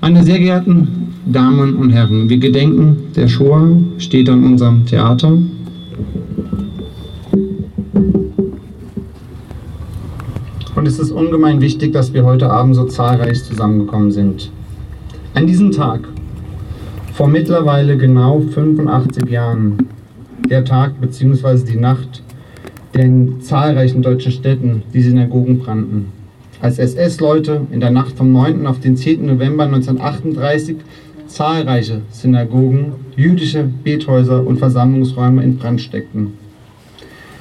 Meine sehr geehrten Damen und Herren, wir gedenken der Shoah, steht an unserem Theater. Und es ist ungemein wichtig, dass wir heute Abend so zahlreich zusammengekommen sind. An diesem Tag, vor mittlerweile genau 85 Jahren, der Tag bzw. die Nacht, der in zahlreichen deutschen Städten die Synagogen brannten. Als SS-Leute in der Nacht vom 9. auf den 10. November 1938 zahlreiche Synagogen, jüdische Bethäuser und Versammlungsräume in Brand steckten.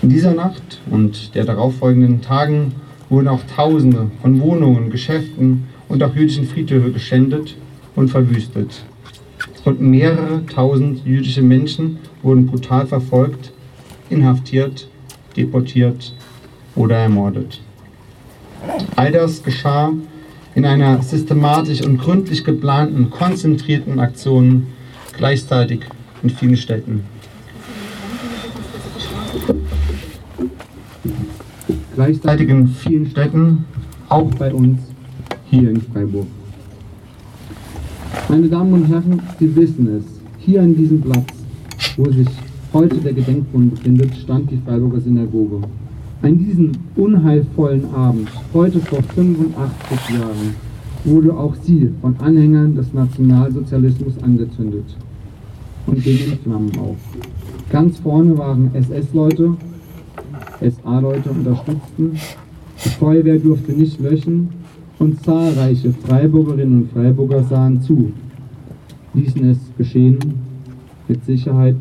In dieser Nacht und der darauffolgenden Tagen wurden auch Tausende von Wohnungen, Geschäften und auch jüdischen Friedhöfe geschändet und verwüstet. Und mehrere tausend jüdische Menschen wurden brutal verfolgt, inhaftiert, deportiert oder ermordet. All das geschah in einer systematisch und gründlich geplanten, konzentrierten Aktion gleichzeitig in vielen Städten. Gleichzeitig in vielen Städten, auch bei uns hier in Freiburg. Meine Damen und Herren, Sie wissen es, hier an diesem Platz, wo sich heute der Gedenkbund befindet, stand die Freiburger Synagoge. An diesem unheilvollen Abend, heute vor 85 Jahren, wurde auch sie von Anhängern des Nationalsozialismus angezündet und ging in Flammen auf. Ganz vorne waren SS-Leute, SA-Leute unterstützten, die Feuerwehr durfte nicht löschen und zahlreiche Freiburgerinnen und Freiburger sahen zu, ließen es geschehen, mit Sicherheit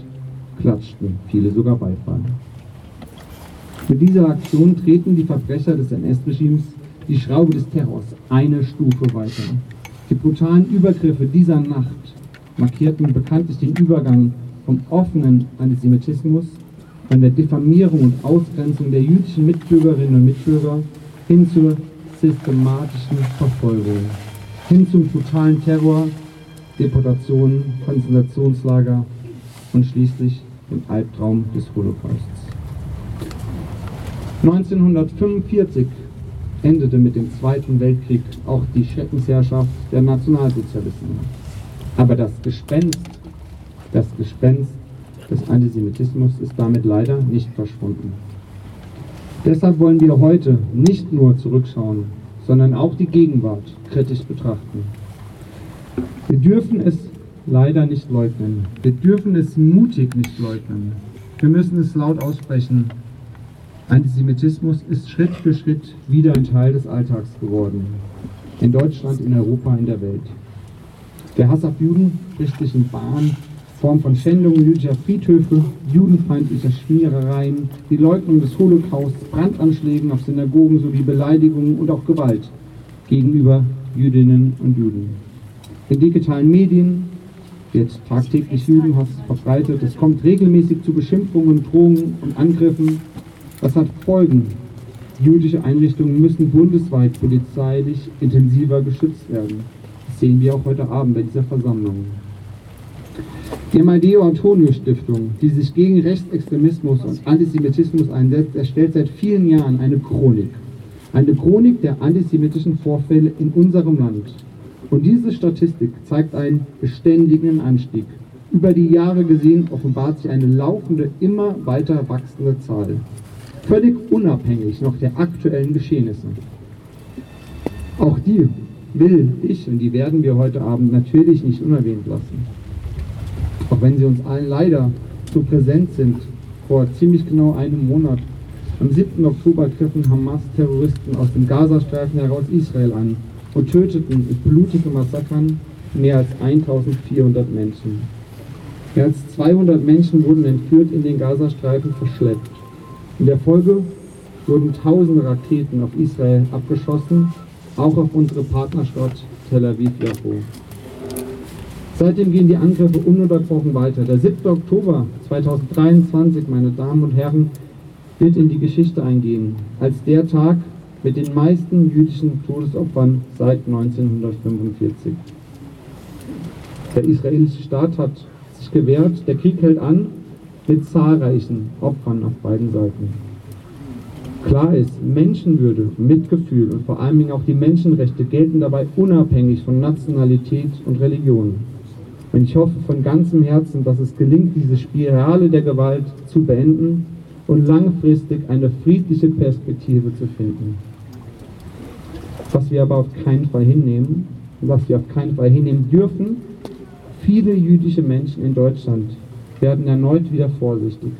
klatschten viele sogar Beifall. Mit dieser Aktion treten die Verbrecher des NS-Regimes die Schraube des Terrors eine Stufe weiter. Die brutalen Übergriffe dieser Nacht markierten bekanntlich den Übergang vom offenen Antisemitismus, von der Diffamierung und Ausgrenzung der jüdischen Mitbürgerinnen und Mitbürger hin zur systematischen Verfolgung, hin zum totalen Terror, Deportationen, Konzentrationslager und schließlich dem Albtraum des Holocausts. 1945 endete mit dem Zweiten Weltkrieg auch die Schreckensherrschaft der Nationalsozialisten. Aber das Gespenst, das Gespenst des Antisemitismus ist damit leider nicht verschwunden. Deshalb wollen wir heute nicht nur zurückschauen, sondern auch die Gegenwart kritisch betrachten. Wir dürfen es leider nicht leugnen. Wir dürfen es mutig nicht leugnen. Wir müssen es laut aussprechen. Antisemitismus ist Schritt für Schritt wieder ein Teil des Alltags geworden. In Deutschland, in Europa, in der Welt. Der Hass auf Juden bricht sich in Bahn, Form von Schändungen jüdischer Friedhöfe, judenfeindlicher Schmierereien, die Leugnung des Holocausts, Brandanschlägen auf Synagogen sowie Beleidigungen und auch Gewalt gegenüber Jüdinnen und Juden. In digitalen Medien wird tagtäglich Judenhass verbreitet. Es kommt regelmäßig zu Beschimpfungen, Drohungen und Angriffen das hat Folgen. Jüdische Einrichtungen müssen bundesweit polizeilich intensiver geschützt werden. Das sehen wir auch heute Abend bei dieser Versammlung. Die Amadeo Antonio Stiftung, die sich gegen Rechtsextremismus und Antisemitismus einsetzt, erstellt seit vielen Jahren eine Chronik. Eine Chronik der antisemitischen Vorfälle in unserem Land. Und diese Statistik zeigt einen beständigen Anstieg. Über die Jahre gesehen offenbart sich eine laufende, immer weiter wachsende Zahl völlig unabhängig noch der aktuellen Geschehnisse. Auch die will ich und die werden wir heute Abend natürlich nicht unerwähnt lassen. Auch wenn sie uns allen leider so präsent sind, vor ziemlich genau einem Monat, am 7. Oktober griffen Hamas-Terroristen aus dem Gazastreifen heraus Israel an und töteten mit blutigen Massakern mehr als 1400 Menschen. Mehr als 200 Menschen wurden entführt in den Gazastreifen verschleppt. In der Folge wurden tausende Raketen auf Israel abgeschossen, auch auf unsere Partnerstadt Tel Aviv-Yafo. Seitdem gehen die Angriffe ununterbrochen weiter. Der 7. Oktober 2023, meine Damen und Herren, wird in die Geschichte eingehen, als der Tag mit den meisten jüdischen Todesopfern seit 1945. Der israelische Staat hat sich gewehrt, der Krieg hält an mit zahlreichen Opfern auf beiden Seiten. Klar ist, Menschenwürde, Mitgefühl und vor allen Dingen auch die Menschenrechte gelten dabei unabhängig von Nationalität und Religion. Und ich hoffe von ganzem Herzen, dass es gelingt, diese Spirale der Gewalt zu beenden und langfristig eine friedliche Perspektive zu finden. Was wir aber auf keinen Fall hinnehmen, was wir auf keinen Fall hinnehmen dürfen, viele jüdische Menschen in Deutschland werden erneut wieder vorsichtig.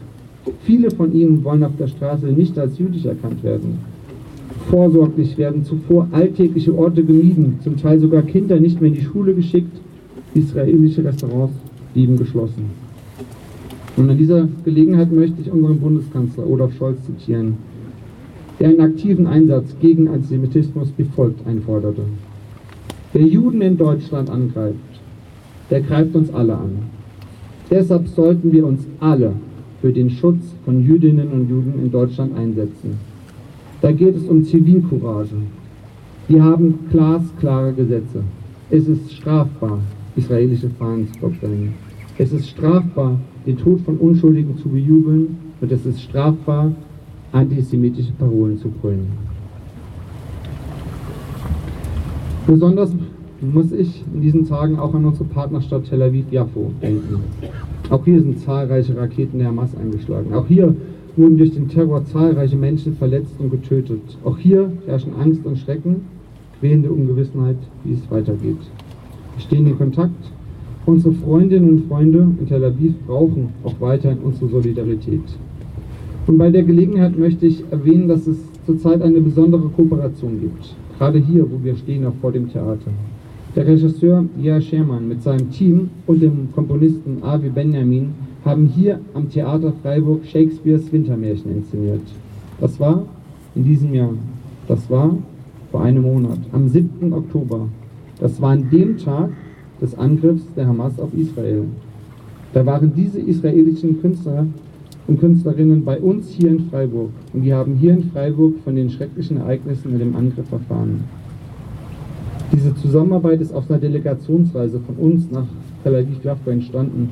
Viele von ihnen wollen auf der Straße nicht als jüdisch erkannt werden. Vorsorglich werden zuvor alltägliche Orte gemieden, zum Teil sogar Kinder nicht mehr in die Schule geschickt, israelische Restaurants blieben geschlossen. Und an dieser Gelegenheit möchte ich unseren Bundeskanzler Olaf Scholz zitieren, der einen aktiven Einsatz gegen Antisemitismus wie folgt einforderte. Wer Juden in Deutschland angreift, der greift uns alle an. Deshalb sollten wir uns alle für den Schutz von Jüdinnen und Juden in Deutschland einsetzen. Da geht es um Zivilcourage. Wir haben glasklare Gesetze. Es ist strafbar, israelische Fahnen zu verbrennen. Es ist strafbar, den Tod von Unschuldigen zu bejubeln und es ist strafbar, antisemitische Parolen zu brüllen. Besonders muss ich in diesen Tagen auch an unsere Partnerstadt Tel Aviv-Jaffo denken. Auch hier sind zahlreiche Raketen der Hamas eingeschlagen. Auch hier wurden durch den Terror zahlreiche Menschen verletzt und getötet. Auch hier herrschen Angst und Schrecken, quälende Ungewissenheit, wie es weitergeht. Wir stehen in Kontakt. Unsere Freundinnen und Freunde in Tel Aviv brauchen auch weiterhin unsere Solidarität. Und bei der Gelegenheit möchte ich erwähnen, dass es zurzeit eine besondere Kooperation gibt. Gerade hier, wo wir stehen, auch vor dem Theater. Der Regisseur Lia Schermann mit seinem Team und dem Komponisten Avi Benjamin haben hier am Theater Freiburg Shakespeares Wintermärchen inszeniert. Das war in diesem Jahr. Das war vor einem Monat, am 7. Oktober. Das war an dem Tag des Angriffs der Hamas auf Israel. Da waren diese israelischen Künstler und Künstlerinnen bei uns hier in Freiburg und die haben hier in Freiburg von den schrecklichen Ereignissen mit dem Angriff erfahren. Diese Zusammenarbeit ist auf einer Delegationsreise von uns nach Tel Aviv-Jaffa entstanden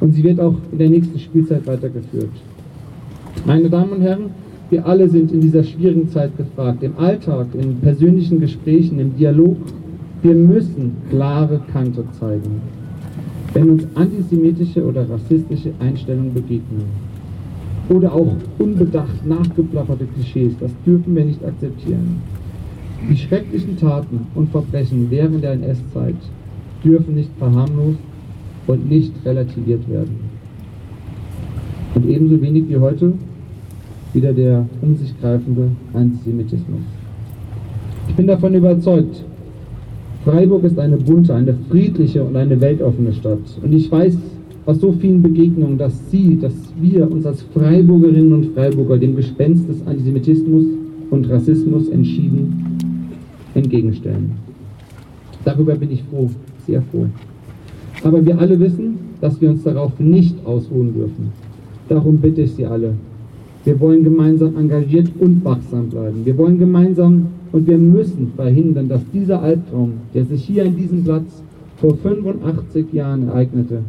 und sie wird auch in der nächsten Spielzeit weitergeführt. Meine Damen und Herren, wir alle sind in dieser schwierigen Zeit gefragt, im Alltag, in persönlichen Gesprächen, im Dialog. Wir müssen klare Kante zeigen. Wenn uns antisemitische oder rassistische Einstellungen begegnen oder auch unbedacht nachgeplapperte Klischees, das dürfen wir nicht akzeptieren. Die schrecklichen Taten und Verbrechen während der NS-Zeit dürfen nicht verharmlost und nicht relativiert werden. Und ebenso wenig wie heute wieder der um sich greifende Antisemitismus. Ich bin davon überzeugt, Freiburg ist eine bunte, eine friedliche und eine weltoffene Stadt. Und ich weiß aus so vielen Begegnungen, dass Sie, dass wir uns als Freiburgerinnen und Freiburger dem Gespenst des Antisemitismus und Rassismus entschieden entgegenstellen. Darüber bin ich froh, sehr froh. Aber wir alle wissen, dass wir uns darauf nicht ausruhen dürfen. Darum bitte ich Sie alle. Wir wollen gemeinsam engagiert und wachsam bleiben. Wir wollen gemeinsam und wir müssen verhindern, dass dieser Albtraum, der sich hier an diesem Platz vor 85 Jahren ereignete,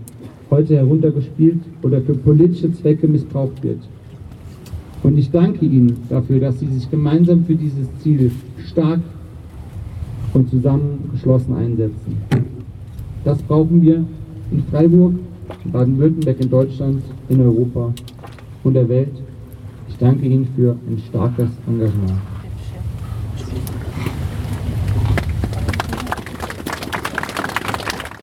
heute heruntergespielt oder für politische Zwecke missbraucht wird. Und ich danke Ihnen dafür, dass Sie sich gemeinsam für dieses Ziel stark und zusammengeschlossen einsetzen. Das brauchen wir in Freiburg, Baden-Württemberg, in Deutschland, in Europa und der Welt. Ich danke Ihnen für ein starkes Engagement.